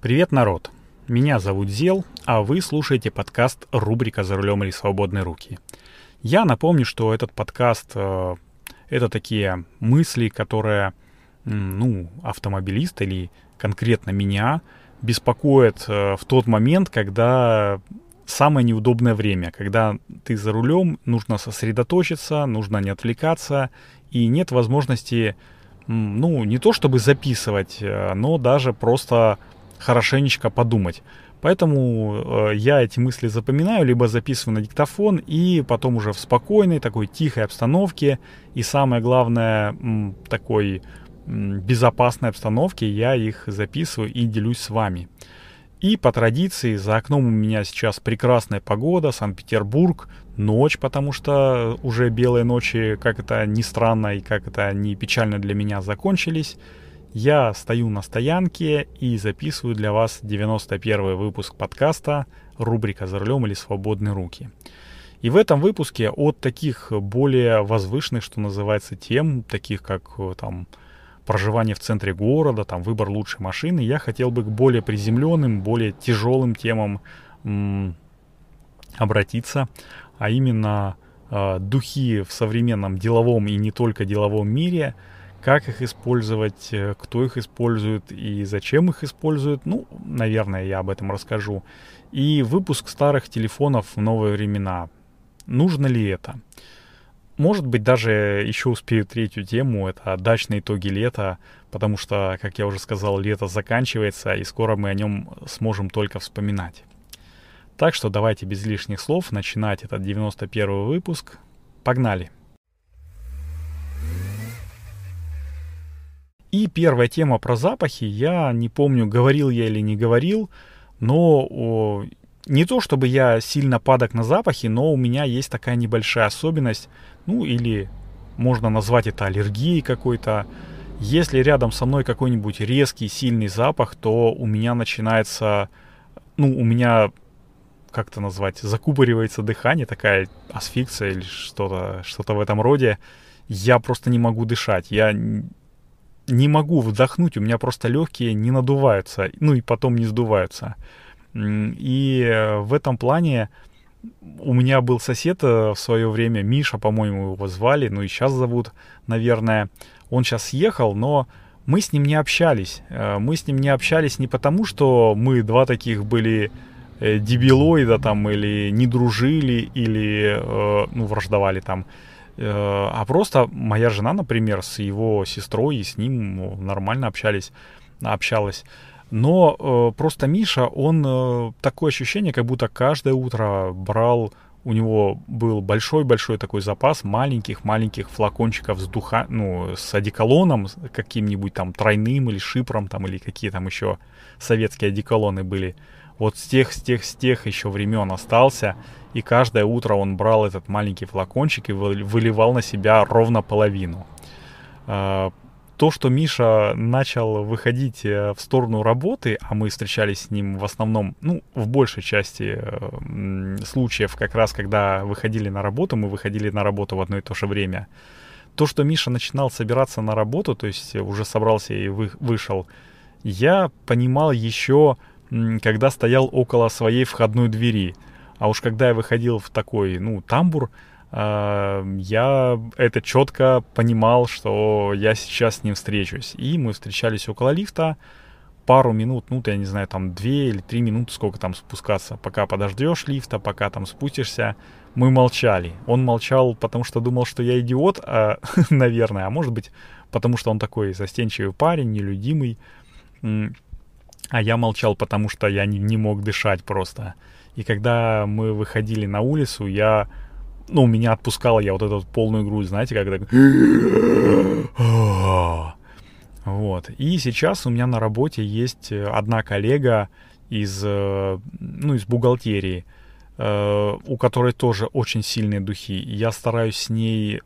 Привет, народ! Меня зовут Зел, а вы слушаете подкаст рубрика «За рулем или свободные руки». Я напомню, что этот подкаст э, — это такие мысли, которые, ну, автомобилист или конкретно меня беспокоят э, в тот момент, когда самое неудобное время, когда ты за рулем, нужно сосредоточиться, нужно не отвлекаться, и нет возможности, ну, не то чтобы записывать, э, но даже просто хорошенечко подумать. Поэтому э, я эти мысли запоминаю, либо записываю на диктофон, и потом уже в спокойной, такой тихой обстановке, и самое главное, м, такой м, безопасной обстановке я их записываю и делюсь с вами. И по традиции за окном у меня сейчас прекрасная погода, Санкт-Петербург, ночь, потому что уже белые ночи, как это ни странно и как это не печально для меня, закончились. Я стою на стоянке и записываю для вас 91 выпуск подкаста рубрика «За рулем или свободные руки». И в этом выпуске от таких более возвышенных, что называется, тем, таких как там проживание в центре города, там выбор лучшей машины, я хотел бы к более приземленным, более тяжелым темам м- обратиться, а именно э, духи в современном деловом и не только деловом мире – как их использовать, э, кто их использует и зачем их используют. Ну, наверное, я об этом расскажу. И выпуск старых телефонов в новые времена. Нужно ли это? Может быть, даже еще успею третью тему, это дачные итоги лета, потому что, как я уже сказал, лето заканчивается, и скоро мы о нем сможем только вспоминать. Так что давайте без лишних слов начинать этот 91 выпуск. Погнали! И первая тема про запахи, я не помню, говорил я или не говорил, но о, не то чтобы я сильно падок на запахи, но у меня есть такая небольшая особенность, ну или можно назвать это аллергией какой-то. Если рядом со мной какой-нибудь резкий, сильный запах, то у меня начинается, ну, у меня, как это назвать, закупоривается дыхание, такая асфикция или что-то что в этом роде. Я просто не могу дышать. Я не могу вдохнуть, у меня просто легкие не надуваются, ну и потом не сдуваются. И э, в этом плане у меня был сосед э, в свое время, Миша, по-моему, его звали, ну и сейчас зовут, наверное. Он сейчас съехал, но мы с ним не общались. Э, мы с ним не общались не потому, что мы два таких были дебилоида там, или не дружили, или, ну, враждовали там. Э, а просто моя жена, например, с его сестрой и с ним ну, нормально общались, общалась. Но э, просто Миша, он э, такое ощущение, как будто каждое утро брал, у него был большой-большой такой запас маленьких-маленьких флакончиков с духа, ну, с одеколоном, каким-нибудь там тройным или шипром там, или какие там еще советские одеколоны были. Вот с тех, с тех, с тех еще времен остался и каждое утро он брал этот маленький флакончик и выливал на себя ровно половину. А, то, что Миша начал выходить э, в сторону работы, а мы встречались с ним в основном, ну, в большей части э, случаев, как раз когда выходили на работу, мы выходили на работу в одно и то же время. То, что Миша начинал собираться на работу, то есть уже собрался и вы, вышел, я понимал еще, когда стоял около своей входной двери – а уж когда я выходил в такой, ну, тамбур, э, я это четко понимал, что я сейчас с ним встречусь. И мы встречались около лифта, пару минут, ну, я не знаю, там две или три минуты, сколько там спускаться, пока подождешь лифта, пока там спустишься, мы молчали. Он молчал, потому что думал, что я идиот, а, наверное, а может быть, потому что он такой застенчивый парень, нелюдимый. А я молчал, потому что я не, не мог дышать просто. И когда мы выходили на улицу, я, ну, меня отпускало, я вот эту полную грудь, знаете, так... Вот. И сейчас у меня на работе есть одна коллега из, э, ну, из бухгалтерии, э, у которой тоже очень сильные духи. Я стараюсь с ней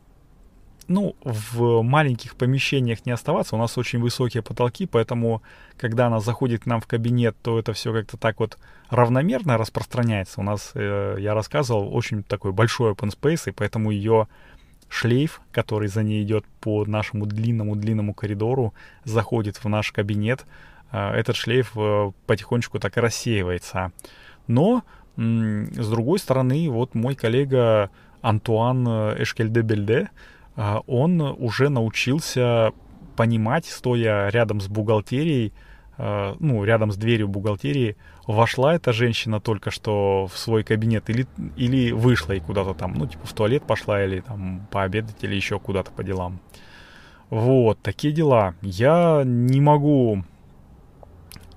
ну, в маленьких помещениях не оставаться. У нас очень высокие потолки, поэтому, когда она заходит к нам в кабинет, то это все как-то так вот равномерно распространяется. У нас, э, я рассказывал, очень такой большой open space, и поэтому ее шлейф, который за ней идет по нашему длинному-длинному коридору, заходит в наш кабинет. этот шлейф потихонечку так и рассеивается. Но, с другой стороны, вот мой коллега Антуан Эшкельде-Бельде, он уже научился понимать, стоя рядом с бухгалтерией, Э, ну, рядом с дверью бухгалтерии, вошла эта женщина только что в свой кабинет или, или вышла и куда-то там, ну, типа в туалет пошла или там пообедать или еще куда-то по делам. Вот, такие дела. Я не могу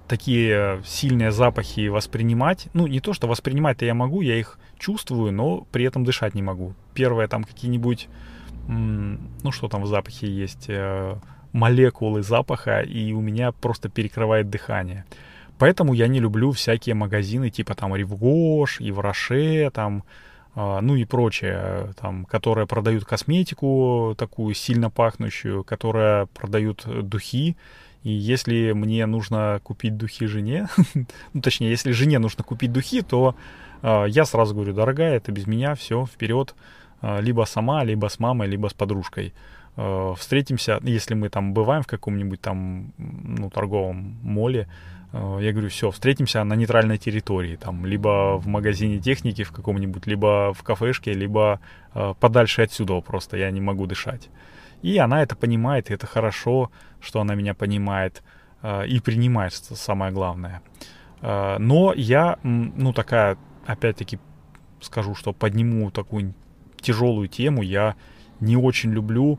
такие сильные запахи воспринимать. Ну, не то, что воспринимать-то я могу, я их чувствую, но при этом дышать не могу. Первое, там какие-нибудь, ну, что там в запахе есть, э, молекулы запаха, и у меня просто перекрывает дыхание. Поэтому я не люблю всякие магазины типа там Ривгош, Евроше, там, э, ну и прочее, там, которые продают косметику такую сильно пахнущую, которые продают духи. И если мне нужно купить духи жене, ну точнее, если жене нужно купить духи, то э, я сразу говорю, дорогая, это без меня, все, вперед, либо сама, либо с мамой, либо с подружкой. Э, встретимся, если мы там бываем в каком-нибудь там ну, торговом моле, э, я говорю, все, встретимся на нейтральной территории, там, либо в магазине техники в каком-нибудь, либо в кафешке, либо э, подальше отсюда просто, я не могу дышать. И она это понимает, и это хорошо, что она меня понимает э, и принимает, что самое главное. Э, но я, ну, такая, опять-таки, скажу, что подниму такую тяжелую тему, я не очень люблю.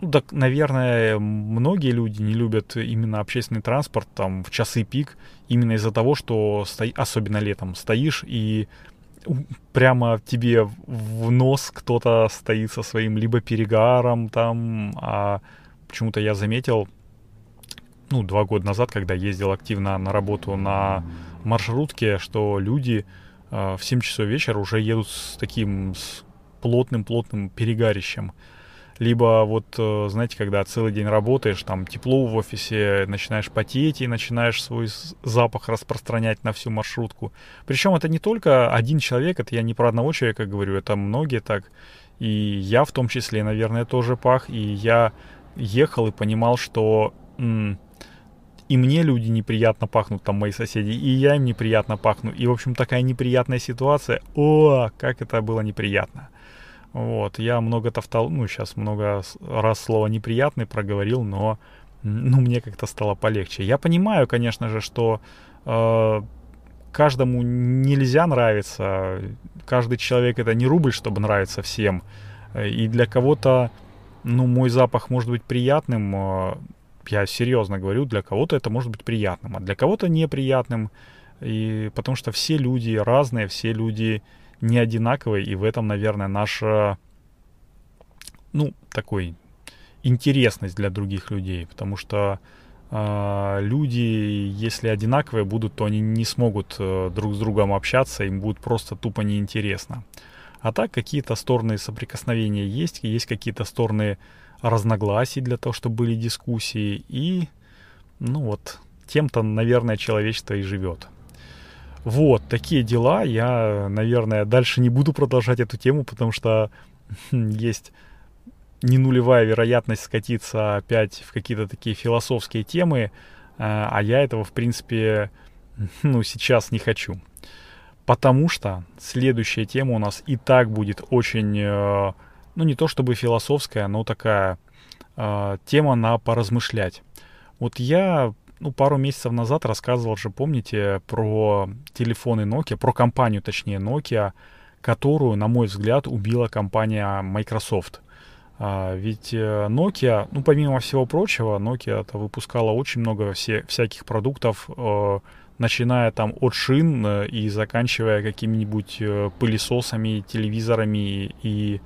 Ну, так, наверное, многие люди не любят именно общественный транспорт там в часы пик, именно из-за того, что, стои, особенно летом, стоишь и прямо тебе в нос кто-то стоит со своим либо перегаром там, а почему-то я заметил, ну, два года назад, когда ездил активно на работу на маршрутке, что люди э, в 7 часов вечера уже едут с таким плотным-плотным перегарищем либо вот, э, знаете, когда целый день работаешь, там тепло в офисе, начинаешь потеть и начинаешь свой запах распространять на всю маршрутку. Причем это не только один человек, это я не про одного человека говорю, это многие так. И я в том числе, наверное, тоже пах, и я ехал и понимал, что м- и мне люди неприятно пахнут, там мои соседи, и я им неприятно пахну. И, в общем, такая неприятная ситуация. О, как это было неприятно. Вот, я много тавтол, ну, сейчас много раз слово неприятный проговорил, но, ну, мне как-то стало полегче. Я понимаю, конечно же, что э, каждому нельзя нравиться, каждый человек это не рубль, чтобы нравиться всем, и для кого-то, ну, мой запах может быть приятным, э, я серьезно говорю, для кого-то это может быть приятным, а для кого-то неприятным, и потому что все люди разные, все люди не одинаковый, и в этом, наверное, наша, ну, такой интересность для других людей, потому что э, люди, если одинаковые будут, то они не смогут э, друг с другом общаться, им будет просто тупо неинтересно. А так какие-то стороны соприкосновения есть, есть какие-то стороны разногласий для того, чтобы были дискуссии, и, ну вот, тем-то, наверное, человечество и живет. Вот, такие дела. Я, наверное, дальше не буду продолжать эту тему, потому что есть не нулевая вероятность скатиться опять в какие-то такие философские темы, э, а я этого, в принципе, ну, сейчас не хочу. Потому что следующая тема у нас и так будет очень, э, ну, не то чтобы философская, но такая э, тема на поразмышлять. Вот я ну, пару месяцев назад рассказывал же, помните, про телефоны Nokia, про компанию, точнее, Nokia, которую, на мой взгляд, убила компания Microsoft. А, ведь э, Nokia, ну, помимо всего прочего, Nokia выпускала очень много все, всяких продуктов, э, начиная там от шин э, и заканчивая какими-нибудь пылесосами, телевизорами и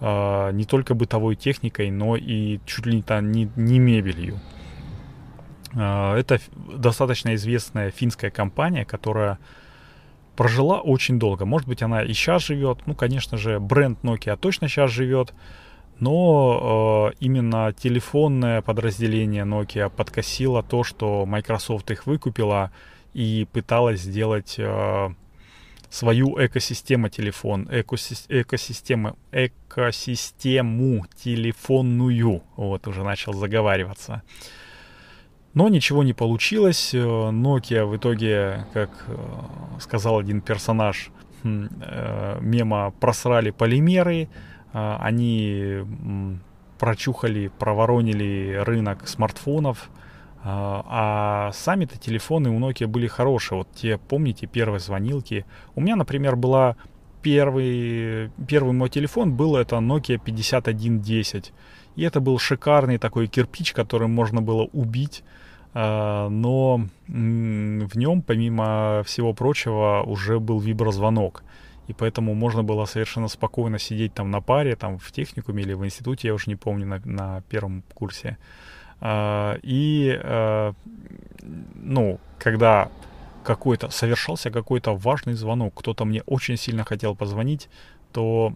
э, не только бытовой техникой, но и чуть ли не, не, не мебелью. А, это достаточно известная финская компания, которая прожила очень долго. Может быть, она и сейчас живет. Ну, конечно же, бренд Nokia точно сейчас живет. Но э, именно телефонное подразделение Nokia подкосило то, что Microsoft их выкупила и пыталась сделать э, свою экосистему телефон, экосис, экосистему, экосистему телефонную. Вот, уже начал заговариваться. Но ничего не получилось. Э, Nokia в итоге, как э, сказал один персонаж хм, э, мема, просрали полимеры. Они прочухали, проворонили рынок смартфонов. А сами-то телефоны у Nokia были хорошие. Вот те, помните, первые звонилки. У меня, например, была первый, первый мой телефон был это Nokia 5110. И это был шикарный такой кирпич, который можно было убить. А, но в нем, помимо всего прочего, уже был виброзвонок. И поэтому можно было совершенно спокойно сидеть там на паре, там в техникуме или в институте, я уже не помню, на, на первом курсе. А, и, а, ну, когда какой-то, совершался какой-то важный звонок, кто-то мне очень сильно хотел позвонить, то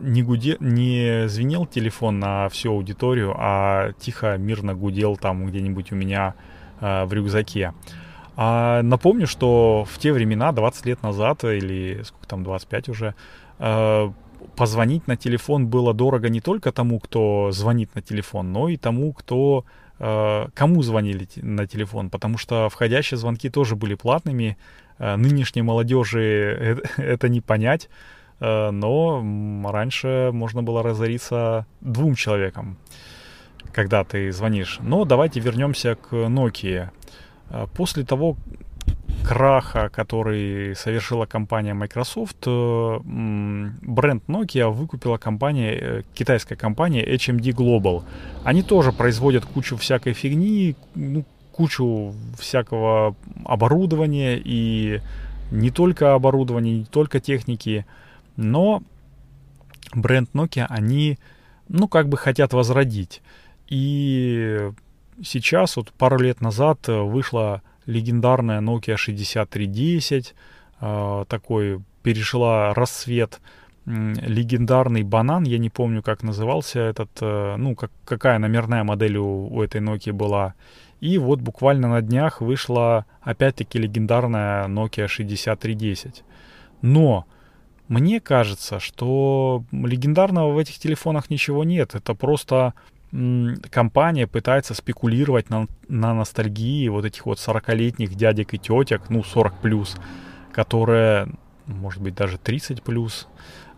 не, гуде, не звенел телефон на всю аудиторию, а тихо, мирно гудел там где-нибудь у меня э, в рюкзаке. А напомню, что в те времена, 20 лет назад, или сколько там, 25 уже, э, позвонить на телефон было дорого не только тому, кто звонит на телефон, но и тому, кто э, кому звонили на телефон, потому что входящие звонки тоже были платными. Э, нынешней молодежи это, это не понять. Э, но раньше можно было разориться двум человекам, когда ты звонишь. Но давайте вернемся к Nokia. Э, после того краха, который совершила компания Microsoft, э, бренд Nokia выкупила компания, китайская компания HMD Global. Они тоже производят кучу всякой фигни, ну, кучу всякого оборудования и не только оборудования, не только техники. Но бренд Nokia они, ну, как бы хотят возродить. И сейчас, вот пару лет назад вышла легендарная Nokia 6310, э, такой перешла рассвет, легендарный банан, я не помню, как назывался этот, э, ну, как, какая номерная модель у, у этой Nokia была. И вот буквально на днях вышла опять-таки легендарная Nokia 6310. Но мне кажется, что легендарного в этих телефонах ничего нет. Это просто компания пытается спекулировать на, на ностальгии вот этих вот 40-летних дядек и тетек, ну 40 плюс, которые, может быть, даже 30 плюс,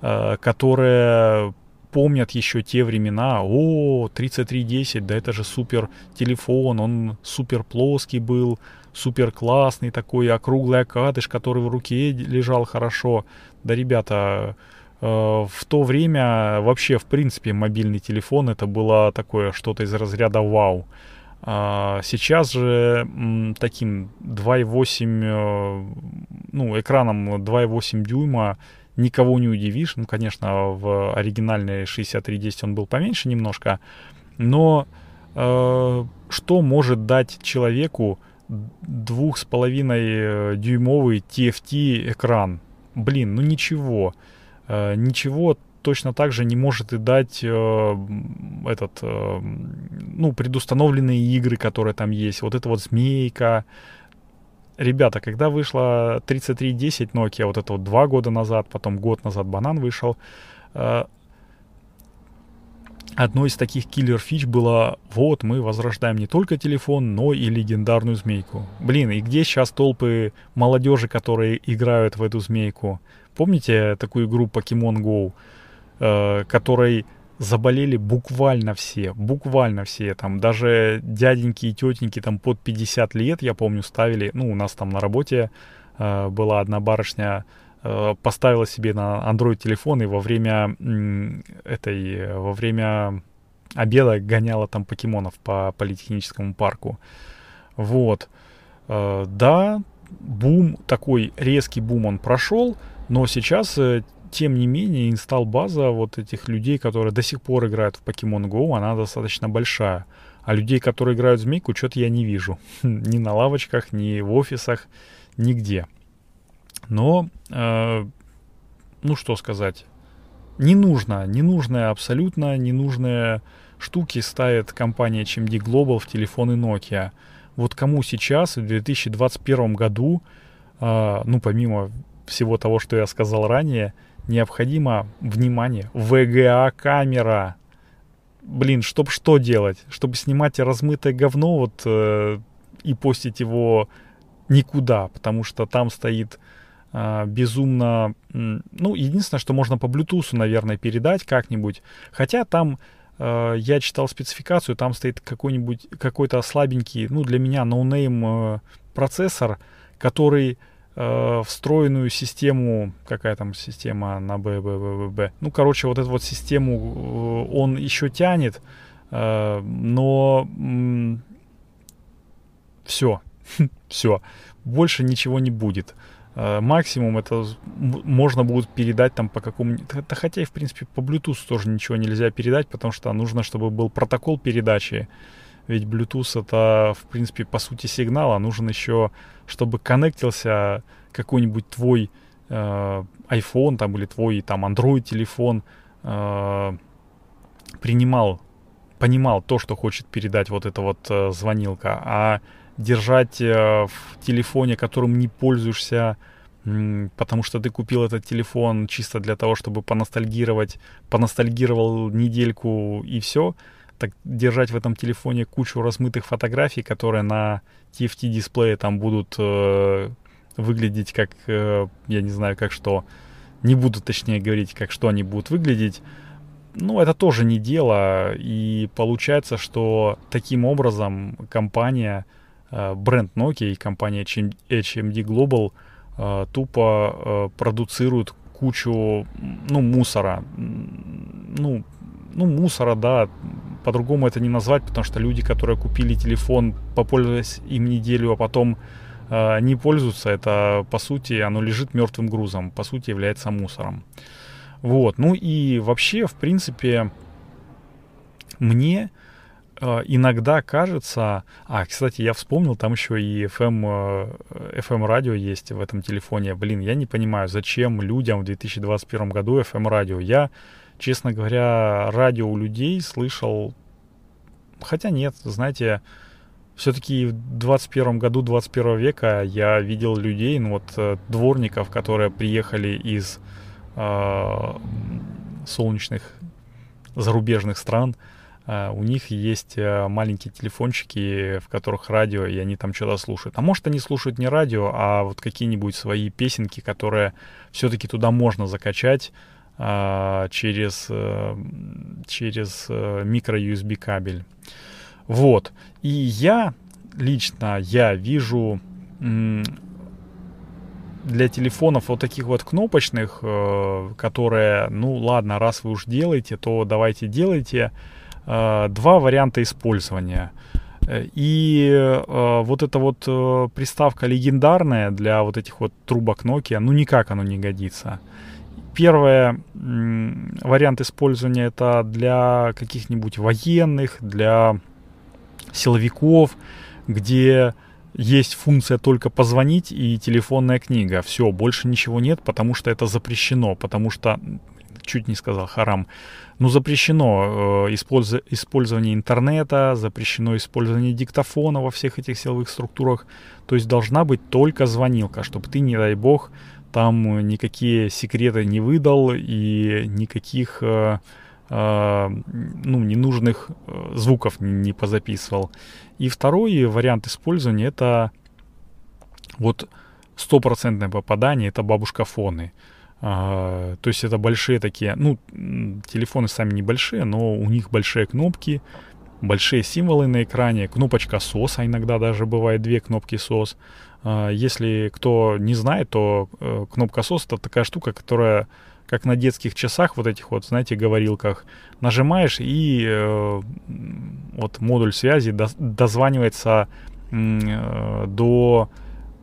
э, которые помнят еще те времена. О, 3310, да это же супер телефон, он супер плоский был, супер классный такой, округлый окадыш, который в руке лежал хорошо. Да, ребята, э, в то время вообще, в принципе, мобильный телефон это было такое что-то из разряда вау. А сейчас же таким 2,8, э, ну, экраном 2,8 дюйма никого не удивишь. Ну, конечно, в оригинальной 6310 он был поменьше немножко, но э, что может дать человеку двух с половиной э, дюймовый TFT экран? Блин, ну ничего. Э, ничего точно так же не может и дать э, этот, э, ну, предустановленные игры, которые там есть. Вот это вот змейка, ребята, когда вышла 3310 Nokia, вот это вот два года назад, потом год назад банан вышел, э, одной из таких киллер-фич было, вот, мы возрождаем не только телефон, но и легендарную змейку. Блин, и где сейчас толпы молодежи, которые играют в эту змейку? Помните такую игру Pokemon Go, э, которой заболели буквально все, буквально все, там, даже дяденьки и тетеньки там под 50 лет, я помню, ставили, ну, у нас там на работе э, была одна барышня, э, поставила себе на Android телефон и во время э, этой, во время обеда гоняла там покемонов по политехническому парку. Вот. Э, да, бум, такой резкий бум он прошел, но сейчас э, тем не менее, инсталл-база вот этих людей, которые до сих пор играют в Pokemon Go, она достаточно большая. А людей, которые играют в Змейку, что-то я не вижу. ни на лавочках, ни в офисах, нигде. Но, э, ну что сказать, не нужно, ненужные, абсолютно ненужные штуки ставит компания HMD Global в телефоны Nokia. Вот кому сейчас, в 2021 году, э, ну помимо всего того, что я сказал ранее, необходимо, внимание, VGA-камера. блин, чтобы что делать? Чтобы снимать размытое говно вот э, и постить его никуда, потому что там стоит э, безумно... Ну, единственное, что можно по Bluetooth, наверное, передать как-нибудь. Хотя там э, я читал спецификацию, там стоит какой-нибудь, какой-то слабенький, ну, для меня ноунейм э, процессор, который э, встроенную систему, какая там система на Б, Б, Б, Б, Б. Ну, короче, вот эту вот систему э, он еще тянет, э, но все, все, больше ничего не будет. Максимум это можно будет передать там по какому-нибудь... Хотя и, в принципе, по Bluetooth тоже ничего нельзя передать, потому что нужно, чтобы был протокол передачи. Ведь Bluetooth это, в принципе, по сути сигнал, а нужен еще, чтобы коннектился какой-нибудь твой э, iPhone там или твой там Android телефон, э, принимал, понимал то, что хочет передать вот эта вот э, звонилка, а держать э, в телефоне, которым не пользуешься, потому что ты купил этот телефон чисто для того, чтобы поностальгировать, поностальгировал недельку и все, так держать в этом телефоне кучу размытых фотографий, которые на TFT дисплее там будут э, выглядеть как, э, я не знаю, как что, не буду точнее говорить, как что они будут выглядеть, ну, это тоже не дело, и получается, что таким образом компания, Э, бренд Nokia и компания HMD Global э, тупо э, продуцируют кучу, ну, мусора. Ну, ну, мусора, да, по-другому это не назвать, потому что люди, которые купили телефон, попользовались им неделю, а потом э, не пользуются, это, по сути, оно лежит мертвым грузом, по сути, является мусором. Вот, ну и вообще, в принципе, мне Э, иногда кажется... А, кстати, я вспомнил, там еще и FM, FM радио есть в этом телефоне. Блин, я не понимаю, зачем людям в 2021 году FM радио. Я, честно говоря, радио у людей слышал... Хотя нет, знаете, все-таки в 21 году 21 века я видел людей, ну вот э, дворников, которые приехали из э, солнечных зарубежных стран, Uh, у них есть uh, маленькие телефончики, в которых радио, и они там что-то слушают. А может, они слушают не радио, а вот какие-нибудь свои песенки, которые все-таки туда можно закачать через, э, через э, микро-USB кабель. Вот. И я лично, я вижу для телефонов вот таких вот кнопочных, э, которые, ну ладно, раз вы уж делаете, то давайте делайте. Два варианта использования. И вот эта вот приставка легендарная для вот этих вот трубок Nokia, ну никак оно не годится. Первый вариант использования это для каких-нибудь военных, для силовиков, где есть функция только позвонить и телефонная книга. Все, больше ничего нет, потому что это запрещено, потому что чуть не сказал харам. Ну, запрещено э, использ... использование интернета, запрещено использование диктофона во всех этих силовых структурах. То есть должна быть только звонилка, чтобы ты, не дай бог, там никакие секреты не выдал и никаких э, э, ну, ненужных э, звуков не, не позаписывал. И второй вариант использования это вот стопроцентное попадание, это бабушкафоны. А, то есть это большие такие, ну, телефоны сами небольшие, но у них большие кнопки, большие символы на экране, кнопочка SOS, а иногда даже бывает две кнопки SOS. А, если кто не знает, то э, кнопка SOS это такая штука, которая как на детских часах, вот этих вот, знаете, говорилках, нажимаешь и э, вот модуль связи до, дозванивается э, до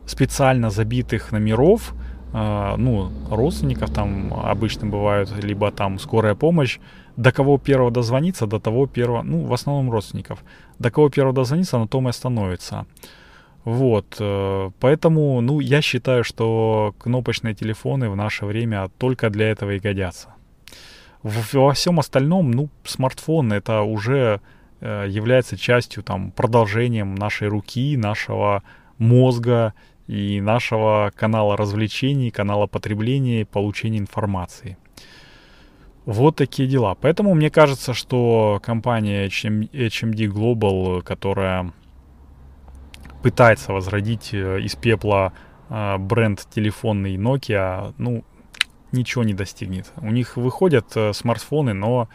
специально забитых номеров, а, ну, родственников там обычно бывают, либо там скорая помощь, до кого первого дозвониться, до того первого, ну, в основном родственников, до кого первого дозвониться, на том и остановится. Вот, э, поэтому, ну, я считаю, что кнопочные телефоны в наше время только для этого и годятся. Во всем остальном, ну, смартфон это уже э, является частью, там, продолжением нашей руки, нашего мозга и нашего канала развлечений, канала потребления и получения информации. Вот такие дела. Поэтому мне кажется, что компания HMD Global, которая пытается возродить э, из пепла э, бренд телефонный Nokia, ну, ничего не достигнет. У них выходят э, смартфоны, но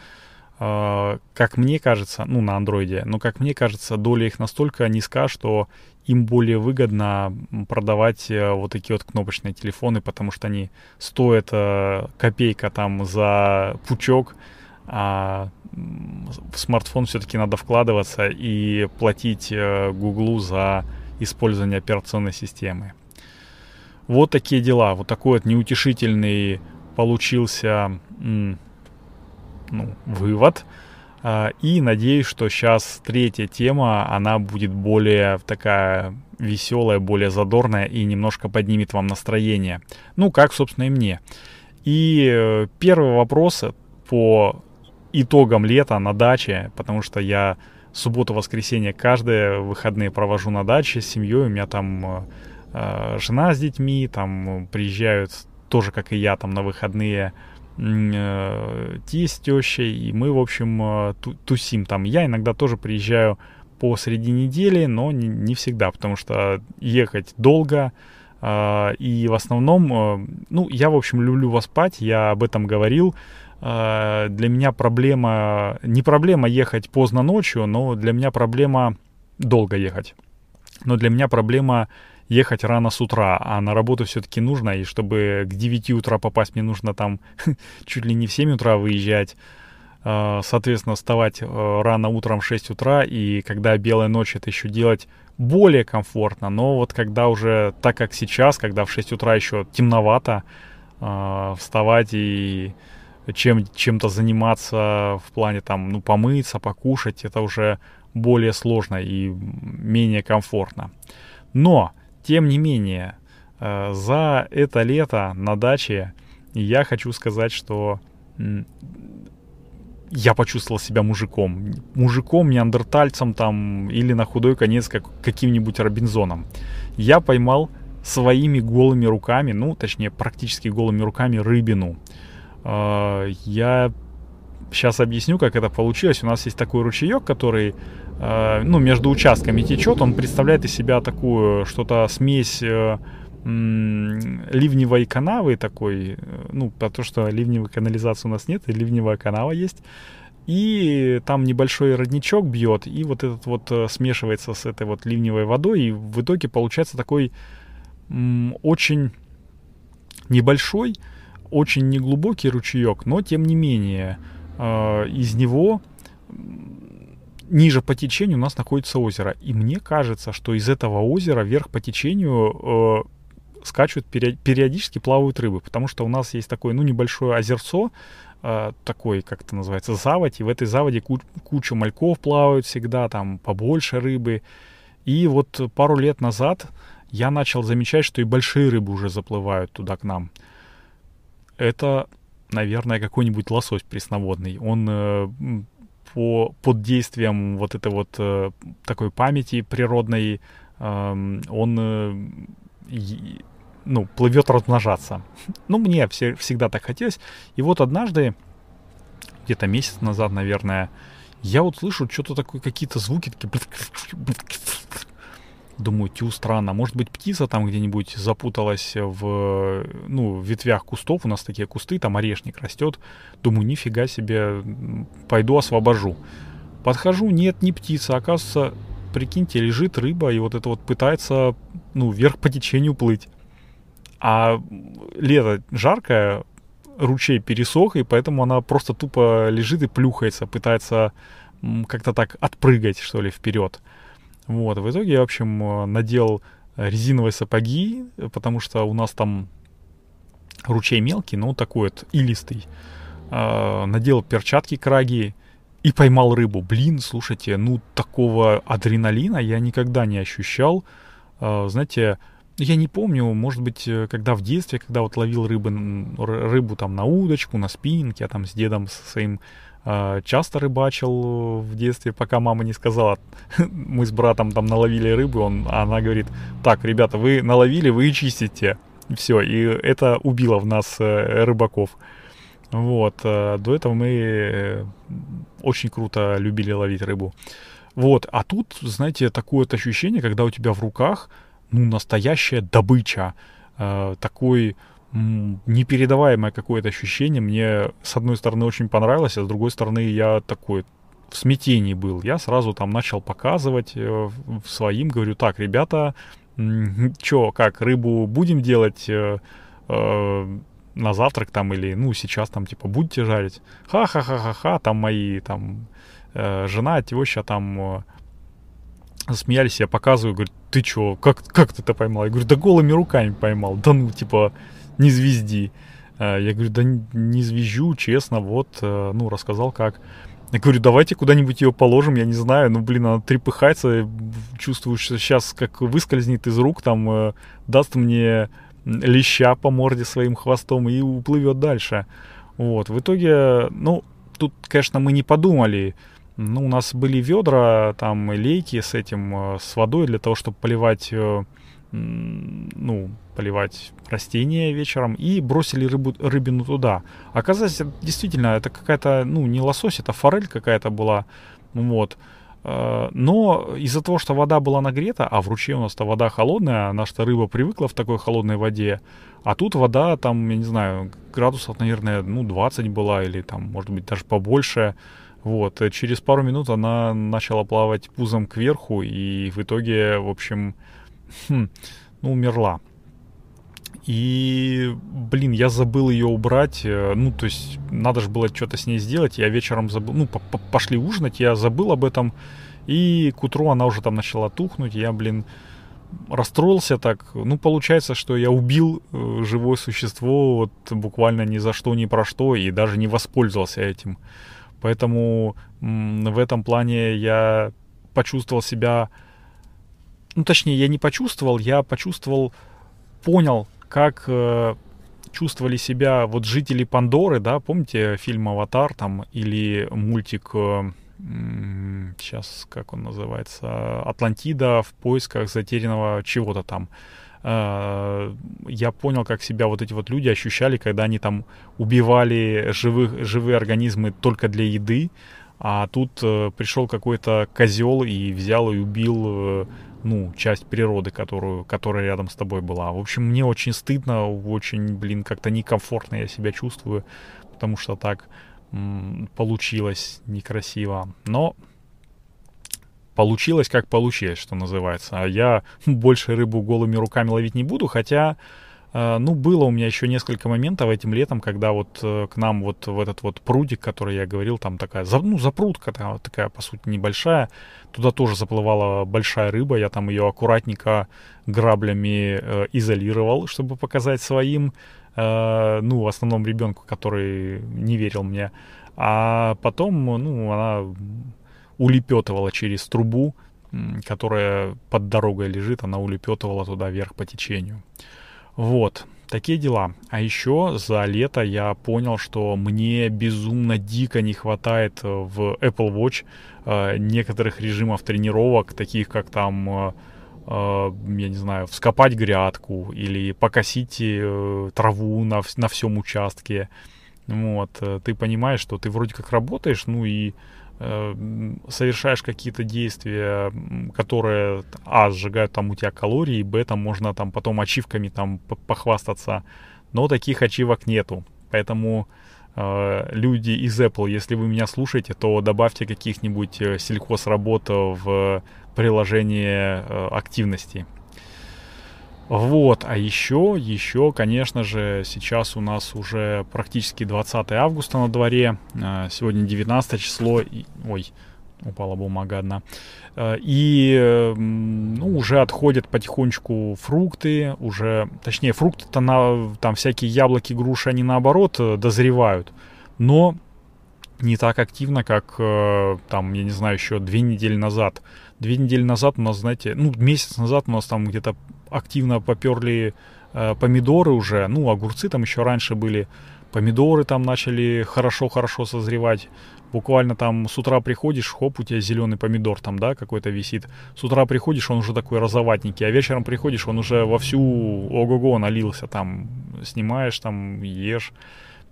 как мне кажется, ну, на андроиде, но, как мне кажется, доля их настолько низка, что им более выгодно продавать вот такие вот кнопочные телефоны, потому что они стоят копейка там за пучок, а в смартфон все-таки надо вкладываться и платить Гуглу за использования операционной системы. Вот такие дела. Вот такой вот неутешительный получился ну, вывод. А, и надеюсь, что сейчас третья тема, она будет более такая веселая, более задорная и немножко поднимет вам настроение. Ну, как, собственно, и мне. И э, первый вопрос по итогам лета на даче, потому что я субботу-воскресенье каждые выходные провожу на даче с семьей. У меня там э, э жена с детьми, там приезжают тоже, как и я, там на выходные э, тесть, тещей, и мы, в общем, э, тусим там. Я иногда тоже приезжаю по среди недели, но не, не всегда, потому что ехать долго, э, и в основном, э, ну, я, в общем, люблю поспать, я об этом говорил, а, для меня проблема, не проблема ехать поздно ночью, но для меня проблема долго ехать. Но для меня проблема ехать рано с утра, а на работу все-таки нужно, и чтобы к 9 утра попасть, мне нужно там чуть ли не в 7 утра выезжать, а, соответственно, вставать э, рано утром в 6 утра, и когда белая ночь, это еще делать более комфортно, но вот когда уже, так как сейчас, когда в 6 утра еще темновато, вставать и чем, чем-то заниматься в плане там, ну, помыться, покушать, это уже более сложно и менее комфортно. Но, тем не менее, э, за это лето на даче я хочу сказать, что я почувствовал себя мужиком. Мужиком, неандертальцем там или на худой конец как, каким-нибудь Робинзоном. Я поймал своими голыми руками, ну, точнее, практически голыми руками рыбину. А, я сейчас объясню, как это получилось. У нас есть такой ручеек, который а, ну, между участками течет. Он представляет из себя такую что-то смесь э, ливневой канавы такой, э, ну, потому что ливневой канализации у нас нет, и ливневая канава есть. И там небольшой родничок бьет, и вот этот вот э, смешивается с этой вот ливневой водой, и в итоге получается такой очень небольшой, очень неглубокий ручеек, но тем не менее э, из него ниже по течению у нас находится озеро. И мне кажется, что из этого озера вверх по течению э, скачут, периодически плавают рыбы, потому что у нас есть такое, ну, небольшое озерцо, э, такой, как это называется, заводь, и в этой заводе ку- куча мальков плавают всегда, там побольше рыбы. И вот пару лет назад я начал замечать, что и большие рыбы уже заплывают туда к нам это, наверное, какой-нибудь лосось пресноводный. Он э, по, под действием вот этой вот э, такой памяти природной, э, он э, ну, плывет размножаться. Ну, мне все, всегда так хотелось. И вот однажды, где-то месяц назад, наверное, я вот слышу что-то такое, какие-то звуки такие Думаю, тю, странно. Может быть, птица там где-нибудь запуталась в, ну, в ветвях кустов. У нас такие кусты, там орешник растет. Думаю, нифига себе, пойду освобожу. Подхожу, нет, не птица. Оказывается, прикиньте, лежит рыба и вот это вот пытается, ну, вверх по течению плыть. А лето жаркое, ручей пересох, и поэтому она просто тупо лежит и плюхается, пытается как-то так отпрыгать, что ли, вперед. Вот, в итоге я, в общем, э, надел резиновые сапоги, потому что у нас там ручей мелкий, но такой вот илистый. Э, надел перчатки краги и поймал рыбу. Блин, слушайте, ну такого адреналина я никогда не ощущал. Э, знаете, я не помню, может быть, э, когда в детстве, когда вот ловил рыбы, рыбу там на удочку, на спиннинг, я там с дедом со своим а, часто рыбачил в детстве, пока мама не сказала. Мы с братом там наловили рыбы, он, она говорит, так, ребята, вы наловили, вы и чистите. Все, и это убило в нас э, рыбаков. Вот, э, до этого мы э, очень круто любили ловить рыбу. Вот, а тут, знаете, такое вот ощущение, когда у тебя в руках, ну, настоящая добыча, такой непередаваемое какое-то ощущение. Мне, с одной стороны, очень понравилось, а с другой стороны, я такой в смятении был. Я сразу там начал показывать э, своим, говорю, так, ребята, чё, как, рыбу будем делать э, э, на завтрак там или, ну, сейчас там, типа, будете жарить? Ха-ха-ха-ха-ха, там мои, там, э, жена, теща там э, смеялись, я показываю, говорю, ты чё, как, как ты это поймал? Я говорю, да голыми руками поймал. Да ну, типа, не звезди. Э, я говорю, да не звезжу, честно, вот, э, ну, рассказал как. Я говорю, давайте куда-нибудь ее положим, я не знаю, ну, блин, она трепыхается, чувствую, что сейчас как выскользнет из рук, там, э, даст мне леща по морде своим хвостом и уплывет дальше. Вот, в итоге, ну, тут, конечно, мы не подумали, ну, у нас были ведра, там, лейки с этим, с водой для того, чтобы поливать ну, поливать растения вечером и бросили рыбу, рыбину туда. Оказывается, действительно, это какая-то, ну, не лосось, это форель какая-то была, вот. Э, но из-за того, что вода была нагрета, а в ручье у нас-то вода холодная, наша рыба привыкла в такой холодной воде, а тут вода там, я не знаю, градусов, наверное, ну, 20 была или там, может быть, даже побольше. Вот, через пару минут она начала плавать пузом кверху, и в итоге, в общем, хм, ну, умерла. И, блин, я забыл ее убрать. Э, ну, то есть, надо же было что-то с ней сделать. Я вечером забыл. Ну, пошли ужинать, я забыл об этом. И к утру она уже там начала тухнуть. Я, блин, расстроился так. Ну, получается, что я убил э, живое существо вот буквально ни за что, ни про что. И даже не воспользовался этим. Поэтому в этом плане я почувствовал себя ну точнее, я не почувствовал, я почувствовал, понял, как э, чувствовали себя вот жители Пандоры, да, помните фильм «Аватар» там или мультик, э, сейчас, как он называется, «Атлантида в поисках затерянного чего-то там». Э, я понял, как себя вот эти вот люди ощущали, когда они там убивали живых, живые организмы только для еды, а тут э, пришел какой-то козел и взял и убил э, ну, часть природы, которую, которая рядом с тобой была. В общем, мне очень стыдно, очень, блин, как-то некомфортно я себя чувствую, потому что так м- получилось некрасиво. Но получилось как получилось, что называется. А я больше рыбу голыми руками ловить не буду, хотя ну, было у меня еще несколько моментов этим летом, когда вот э, к нам вот в этот вот прудик, который я говорил, там такая, ну, запрудка такая, такая, по сути, небольшая, туда тоже заплывала большая рыба, я там ее аккуратненько граблями э, изолировал, чтобы показать своим, э, ну, в основном ребенку, который не верил мне. А потом, ну, она улепетывала через трубу, которая под дорогой лежит, она улепетывала туда вверх по течению. Вот, такие дела. А еще за лето я понял, что мне безумно дико не хватает э, в Apple Watch э, некоторых режимов тренировок, таких как там, э, я не знаю, вскопать грядку или покосить траву на, на всем участке. Вот, ты понимаешь, что ты вроде как работаешь, ну и совершаешь какие-то действия, которые, а, сжигают там у тебя калории, б, там можно там потом ачивками там похвастаться, но таких ачивок нету. Поэтому э, люди из Apple, если вы меня слушаете, то добавьте каких-нибудь э, сельхозработ в приложение э, активности. Вот, а еще, еще, конечно же, сейчас у нас уже практически 20 августа на дворе, э, сегодня 19 число, и, ой, упала бумага одна, э, и ну, уже отходят потихонечку фрукты, уже, точнее, фрукты-то на, там всякие яблоки, груши, они наоборот э, дозревают, но не так активно, как там, я не знаю, еще две недели назад. Две недели назад у нас, знаете, ну, месяц назад у нас там где-то активно поперли э, помидоры уже, ну, огурцы там еще раньше были, помидоры там начали хорошо-хорошо созревать. Буквально там с утра приходишь, хоп, у тебя зеленый помидор там, да, какой-то висит. С утра приходишь, он уже такой розоватненький, а вечером приходишь, он уже вовсю ого-го налился там. Снимаешь там, ешь.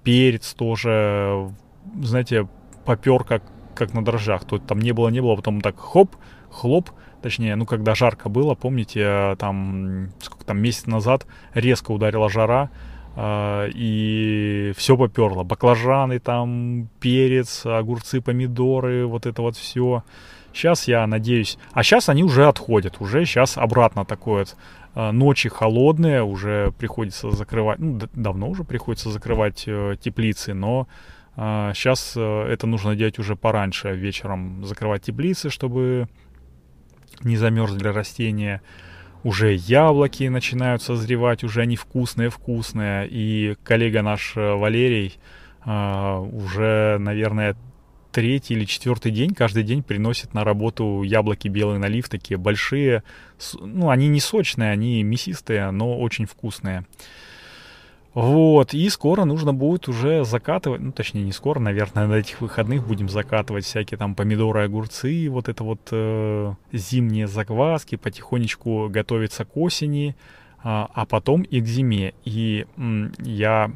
перец тоже, знаете, попер как, как на дрожжах. То там не было, не было, потом так хоп, хлоп, точнее, ну, когда жарко было, помните, там, сколько там, месяц назад резко ударила жара, э, и все поперло. Баклажаны там, перец, огурцы, помидоры, вот это вот все. Сейчас я надеюсь... А сейчас они уже отходят, уже сейчас обратно такое э, ночи холодные, уже приходится закрывать, ну, давно уже приходится закрывать э, теплицы, но э, сейчас э, это нужно делать уже пораньше, вечером закрывать теплицы, чтобы не замерзли растения. Уже яблоки начинают созревать, уже они вкусные-вкусные. И коллега наш э, Валерий э, уже, наверное, третий или четвертый день, каждый день приносит на работу яблоки белый налив, такие большие. Ну, они не сочные, они мясистые, но очень вкусные. Вот, и скоро нужно будет уже закатывать, ну, точнее, не скоро, наверное, на этих выходных будем закатывать всякие там помидоры, огурцы, вот это вот э, зимние закваски, потихонечку готовиться к осени, э, а потом и к зиме. И э, я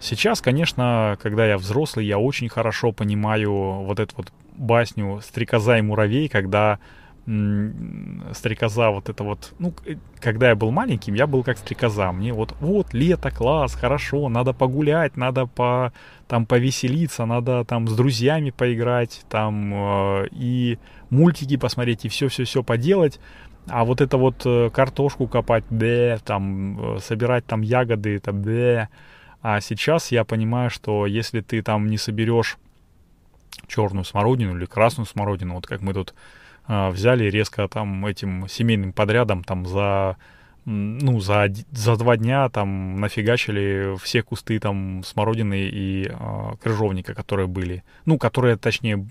сейчас, конечно, когда я взрослый, я очень хорошо понимаю вот эту вот басню «Стрекоза и муравей», когда стрекоза вот это вот, ну, когда я был маленьким, я был как стрекоза. Мне вот, вот, лето, класс, хорошо, надо погулять, надо по, там повеселиться, надо там с друзьями поиграть, там э, и мультики посмотреть, и все-все-все поделать. А вот это вот э, картошку копать, да, там, э, собирать там ягоды, это да. А сейчас я понимаю, что если ты там не соберешь черную смородину или красную смородину, вот как мы тут взяли резко там этим семейным подрядом там за ну, за, за два дня там нафигачили все кусты там смородины и э, крыжовника, которые были. Ну, которые, точнее,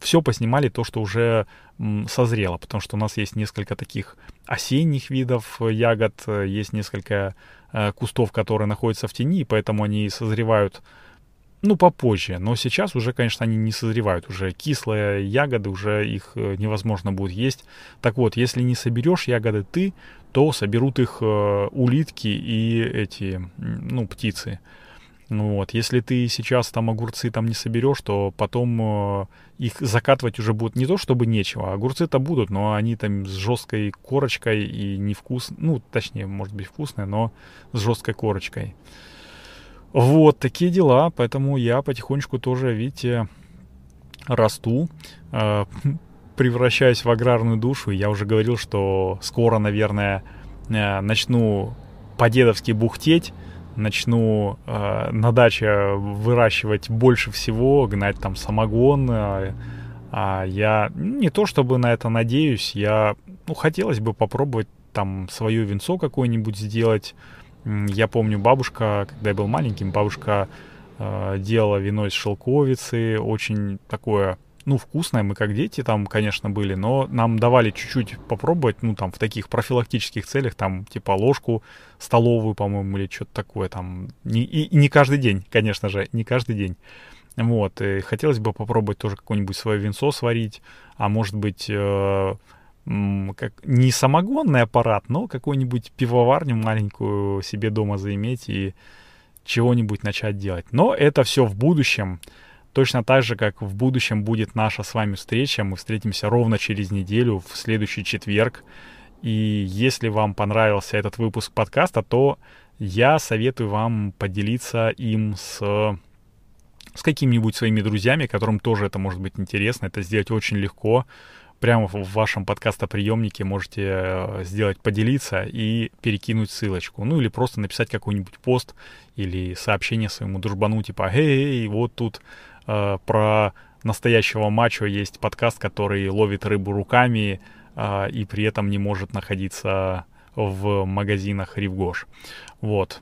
все поснимали то, что уже м, созрело, потому что у нас есть несколько таких осенних видов ягод, есть несколько э, кустов, которые находятся в тени, поэтому они созревают ну, попозже. Но сейчас уже, конечно, они не созревают. Уже кислые ягоды, уже их э, невозможно будет есть. Так вот, если не соберешь ягоды ты, то соберут их э, улитки и эти, ну, птицы. Ну вот, если ты сейчас там огурцы там не соберешь, то потом э, их закатывать уже будет не то, чтобы нечего. Огурцы-то будут, но они там с жесткой корочкой и невкус, ну, точнее, может быть, вкусные, но с жесткой корочкой. Вот такие дела, поэтому я потихонечку тоже, видите, расту, э, превращаюсь в аграрную душу. Я уже говорил, что скоро, наверное, э, начну по-дедовски бухтеть, начну э, на даче выращивать больше всего, гнать там самогон. Э, а я не то чтобы на это надеюсь, я, ну, хотелось бы попробовать там свое венцо какое-нибудь сделать, я помню, бабушка, когда я был маленьким, бабушка э, делала вино из шелковицы, очень такое, ну, вкусное. Мы как дети там, конечно, были, но нам давали чуть-чуть попробовать, ну, там, в таких профилактических целях, там, типа ложку столовую, по-моему, или что-то такое, там. Не, и, и не каждый день, конечно же, не каждый день. Вот, и хотелось бы попробовать тоже какое-нибудь свое винцо сварить, а может быть, э, как, не самогонный аппарат, но какую-нибудь пивоварню маленькую себе дома заиметь и чего-нибудь начать делать. Но это все в будущем. Точно так же, как в будущем будет наша с вами встреча. Мы встретимся ровно через неделю, в следующий четверг. И если вам понравился этот выпуск подкаста, то я советую вам поделиться им с, с какими-нибудь своими друзьями, которым тоже это может быть интересно. Это сделать очень легко прямо в вашем подкастоприемнике можете э, сделать поделиться и перекинуть ссылочку. Ну или просто написать какой-нибудь пост или сообщение своему дружбану типа «Эй, вот тут э, про настоящего мачо есть подкаст, который ловит рыбу руками э, и при этом не может находиться в магазинах Ривгош». Вот.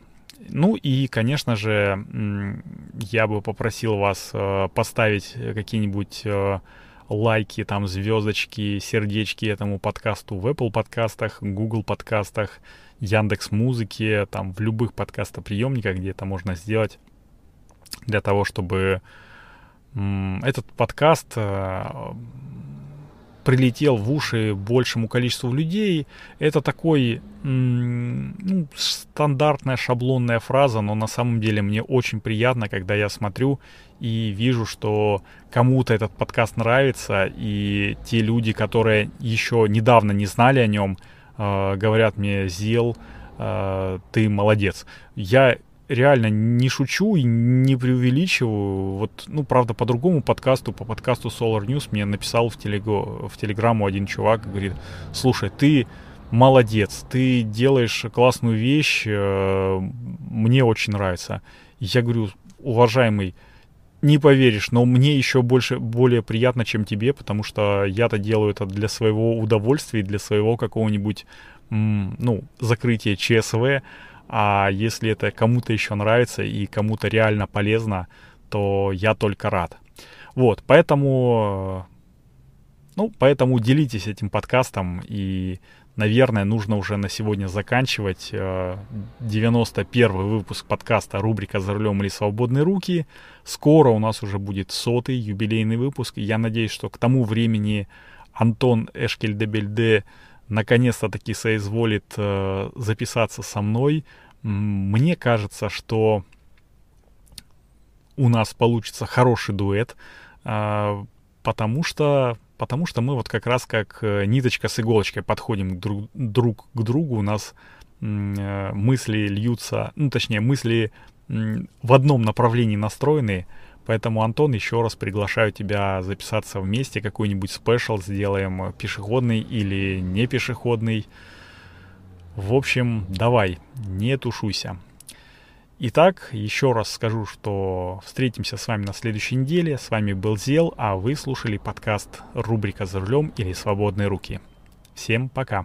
Ну и, конечно же, я бы попросил вас э, поставить какие-нибудь э, лайки, там звездочки, сердечки этому подкасту в Apple подкастах, Google подкастах, Яндекс Музыке, там в любых подкастоприемниках, где это можно сделать для того, чтобы этот подкаст э, прилетел в уши большему количеству людей. Это такой ну, стандартная шаблонная фраза, но на самом деле мне очень приятно, когда я смотрю и вижу, что кому-то этот подкаст нравится, и те люди, которые еще недавно не знали о нем, э, говорят мне, Зел, э, ты молодец. Я реально не шучу и не преувеличиваю. Вот, ну, правда, по другому подкасту, по подкасту Solar News мне написал в, телего, в телеграмму один чувак, говорит, слушай, ты молодец, ты делаешь классную вещь, э, мне очень нравится. Я говорю, уважаемый, не поверишь, но мне еще больше, более приятно, чем тебе, потому что я-то делаю это для своего удовольствия, для своего какого-нибудь, ну, закрытия ЧСВ, а если это кому-то еще нравится и кому-то реально полезно, то я только рад. Вот, поэтому, ну, поэтому делитесь этим подкастом и, наверное, нужно уже на сегодня заканчивать 91 э, выпуск подкаста рубрика «За рулем или свободные руки». Скоро у нас уже будет сотый юбилейный выпуск. Я надеюсь, что к тому времени Антон Эшкель-Дебельде наконец-то таки соизволит э, записаться со мной. Мне кажется, что у нас получится хороший дуэт, э, потому что потому что мы вот как раз как э, ниточка с иголочкой подходим друг, друг к другу, у нас э, мысли льются, ну точнее мысли в одном направлении настроены, Поэтому, Антон, еще раз приглашаю тебя записаться вместе, какой-нибудь спешл сделаем, э, пешеходный или не пешеходный. В общем, давай, не тушуйся. Итак, еще раз скажу, что встретимся с вами на следующей неделе. С вами был Зел, а вы слушали подкаст рубрика «За рулем» или «Свободные руки». Всем пока!